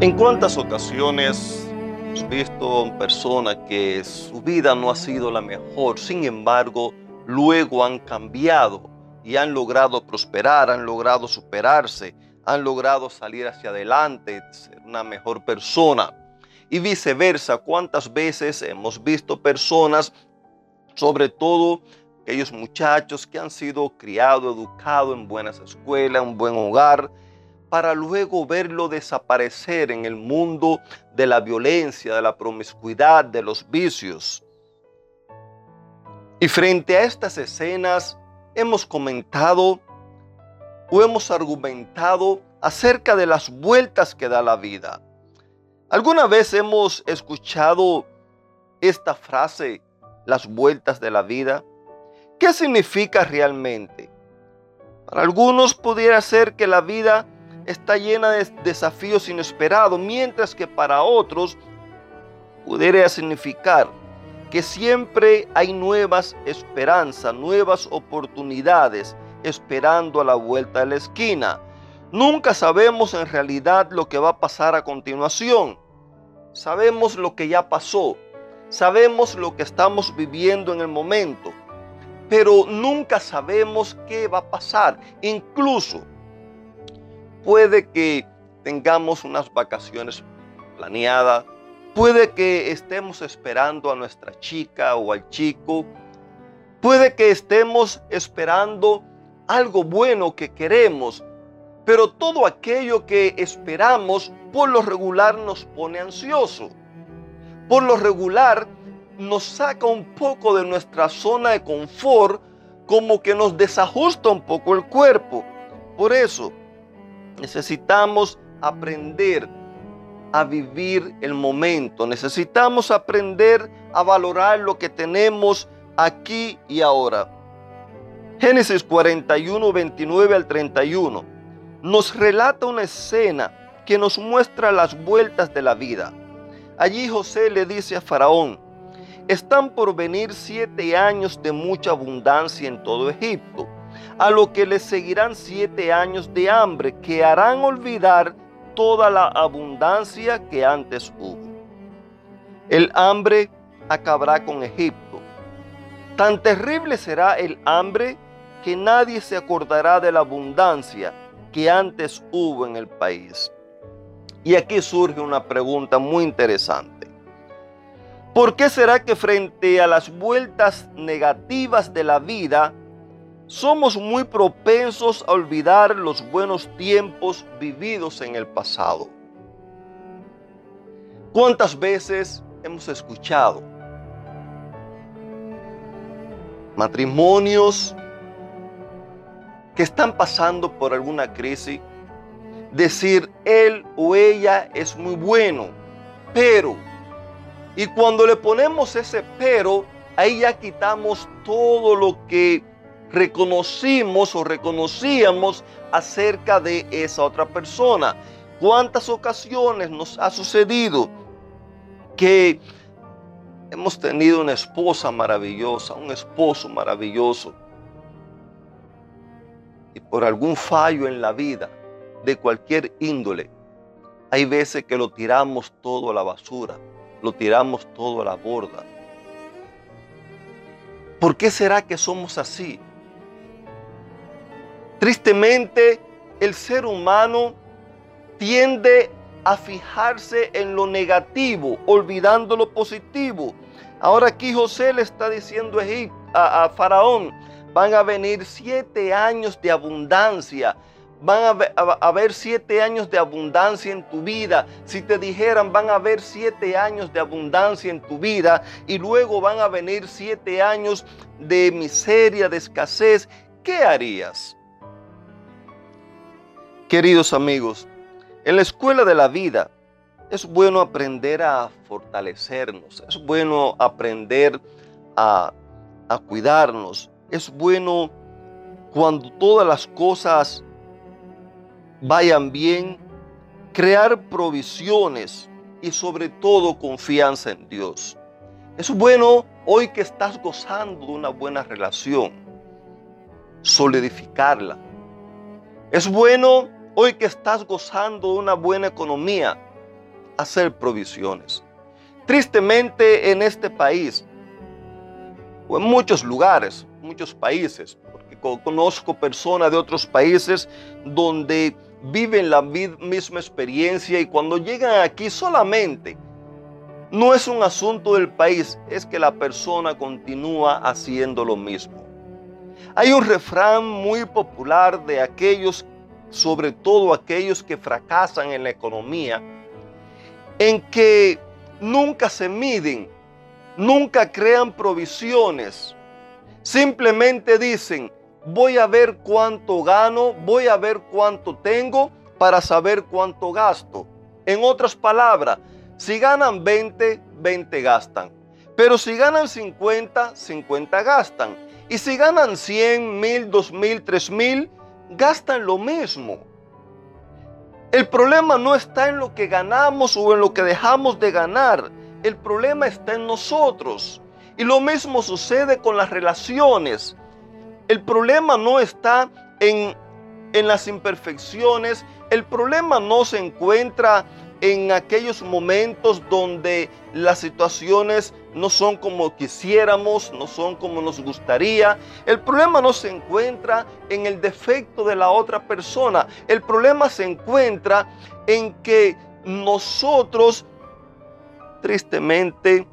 ¿En cuántas ocasiones hemos visto personas que su vida no ha sido la mejor, sin embargo, luego han cambiado y han logrado prosperar, han logrado superarse, han logrado salir hacia adelante, ser una mejor persona? Y viceversa, ¿cuántas veces hemos visto personas, sobre todo aquellos muchachos que han sido criados, educados en buenas escuelas, en buen hogar, para luego verlo desaparecer en el mundo de la violencia, de la promiscuidad, de los vicios. Y frente a estas escenas hemos comentado o hemos argumentado acerca de las vueltas que da la vida. ¿Alguna vez hemos escuchado esta frase, las vueltas de la vida? ¿Qué significa realmente? Para algunos pudiera ser que la vida está llena de desafíos inesperados, mientras que para otros pudiera significar que siempre hay nuevas esperanzas, nuevas oportunidades esperando a la vuelta de la esquina. Nunca sabemos en realidad lo que va a pasar a continuación. Sabemos lo que ya pasó, sabemos lo que estamos viviendo en el momento, pero nunca sabemos qué va a pasar. Incluso Puede que tengamos unas vacaciones planeadas, puede que estemos esperando a nuestra chica o al chico, puede que estemos esperando algo bueno que queremos, pero todo aquello que esperamos por lo regular nos pone ansioso. Por lo regular nos saca un poco de nuestra zona de confort, como que nos desajusta un poco el cuerpo. Por eso, Necesitamos aprender a vivir el momento. Necesitamos aprender a valorar lo que tenemos aquí y ahora. Génesis 41, 29 al 31 nos relata una escena que nos muestra las vueltas de la vida. Allí José le dice a Faraón, están por venir siete años de mucha abundancia en todo Egipto a lo que le seguirán siete años de hambre que harán olvidar toda la abundancia que antes hubo. El hambre acabará con Egipto. Tan terrible será el hambre que nadie se acordará de la abundancia que antes hubo en el país. Y aquí surge una pregunta muy interesante. ¿Por qué será que frente a las vueltas negativas de la vida somos muy propensos a olvidar los buenos tiempos vividos en el pasado. ¿Cuántas veces hemos escuchado matrimonios que están pasando por alguna crisis decir él o ella es muy bueno, pero, y cuando le ponemos ese pero, ahí ya quitamos todo lo que reconocimos o reconocíamos acerca de esa otra persona. ¿Cuántas ocasiones nos ha sucedido que hemos tenido una esposa maravillosa, un esposo maravilloso, y por algún fallo en la vida de cualquier índole, hay veces que lo tiramos todo a la basura, lo tiramos todo a la borda. ¿Por qué será que somos así? Tristemente, el ser humano tiende a fijarse en lo negativo, olvidando lo positivo. Ahora aquí José le está diciendo a, Faraón, van a venir siete años de abundancia. Van a, haber siete años de abundancia en tu vida. Si te dijeran, van a haber siete años de abundancia en tu vida y luego van a venir siete años de miseria, de escasez, ¿qué harías? Queridos amigos, En la escuela de la vida es bueno aprender a fortalecernos, es bueno aprender a, cuidarnos, es bueno cuando todas las cosas vayan bien, crear provisiones y sobre todo confianza en Dios. Es bueno hoy que estás gozando de una buena relación, solidificarla. Es bueno hoy que estás gozando de una buena economía, hacer provisiones. Tristemente en este país, o en muchos lugares, muchos países, porque conozco personas de otros países donde viven la misma experiencia y cuando llegan aquí solamente no es un asunto del país, es que la persona continúa haciendo lo mismo. Hay un refrán muy popular de aquellos, sobre todo aquellos que fracasan en la economía, en que nunca se miden, nunca crean provisiones. Simplemente dicen, voy a ver cuánto gano, voy a ver cuánto tengo para saber cuánto gasto. En otras palabras, si ganan 20, 20 gastan. Pero si ganan 50, 50 gastan. Y si ganan 100, 1000, 2000, 3000, gastan lo mismo. El problema no está en lo que ganamos o en lo que dejamos de ganar. El problema está en nosotros. Y lo mismo sucede con las relaciones. El problema no está en, en las imperfecciones. El problema no se encuentra en aquellos momentos donde las situaciones no son como quisiéramos, no son como nos gustaría. El problema no se encuentra en el defecto de la otra persona. El problema se encuentra en que nosotros, tristemente,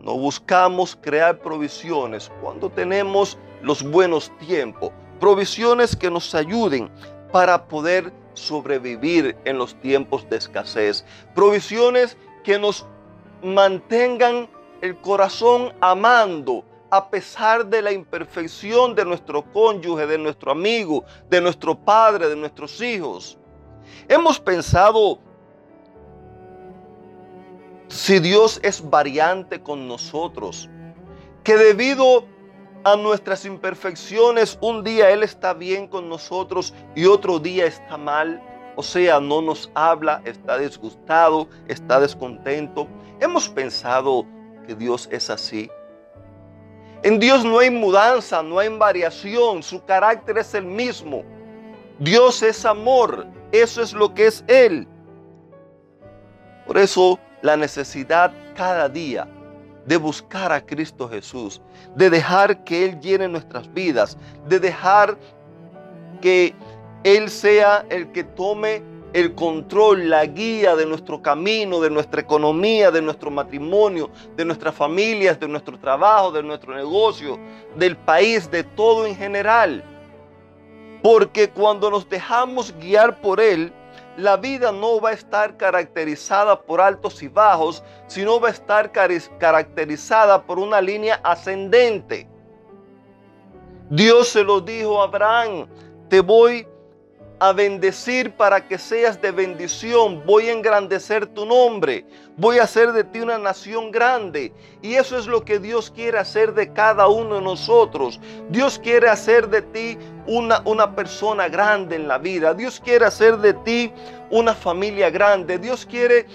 no buscamos crear provisiones cuando tenemos los buenos tiempos. Provisiones que nos ayuden para poder sobrevivir en los tiempos de escasez. Provisiones que nos mantengan el corazón amando a pesar de la imperfección de nuestro cónyuge, de nuestro amigo, de nuestro padre, de nuestros hijos. Hemos pensado si Dios es variante con nosotros, que debido a nuestras imperfecciones, un día Él está bien con nosotros y otro día está mal. O sea, no nos habla, está disgustado, está descontento. Hemos pensado que Dios es así. En Dios no hay mudanza, no hay variación, su carácter es el mismo. Dios es amor, eso es lo que es Él. Por eso la necesidad cada día de buscar a Cristo Jesús, de dejar que Él llene nuestras vidas, de dejar que Él sea el que tome el control, la guía de nuestro camino, de nuestra economía, de nuestro matrimonio, de nuestras familias, de nuestro trabajo, de nuestro negocio, del país, de todo en general. Porque cuando nos dejamos guiar por Él, la vida no va a estar caracterizada por altos y bajos, sino va a estar caracterizada por una línea ascendente. Dios se lo dijo a Abraham, te voy a bendecir para que seas de bendición. Voy a engrandecer tu nombre. Voy a hacer de ti una nación grande. Y eso es lo que Dios quiere hacer de cada uno de nosotros. Dios quiere hacer de ti una, una persona grande en la vida. Dios quiere hacer de ti una familia grande. Dios quiere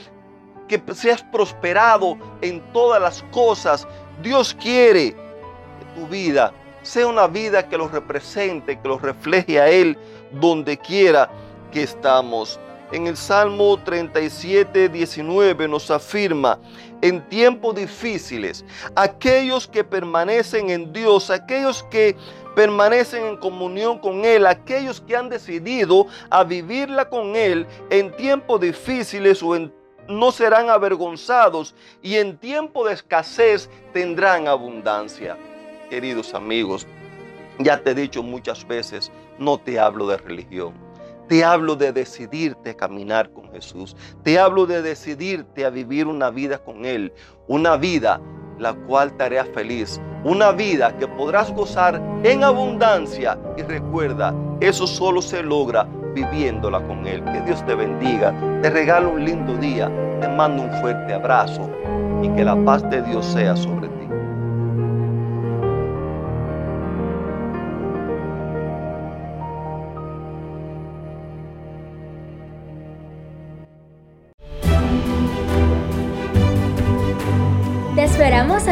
que seas prosperado en todas las cosas. Dios quiere que tu vida sea una vida que lo represente, que lo refleje a Él donde quiera que estamos. En el Salmo 37, 19 nos afirma, en tiempos difíciles, aquellos que permanecen en Dios, aquellos que permanecen en comunión con Él, aquellos que han decidido a vivirla con Él en tiempos difíciles o en no serán avergonzados y en tiempo de escasez tendrán abundancia. Queridos amigos, ya te he dicho muchas veces, no te hablo de religión. Te hablo de decidirte a caminar con Jesús. Te hablo de decidirte a vivir una vida con Él. Una vida la cual te hará feliz. Una vida que podrás gozar en abundancia. Y recuerda, eso solo se logra viviéndola con Él. Que Dios te bendiga, te regalo un lindo día, te mando un fuerte abrazo y que la paz de Dios sea sobre ti.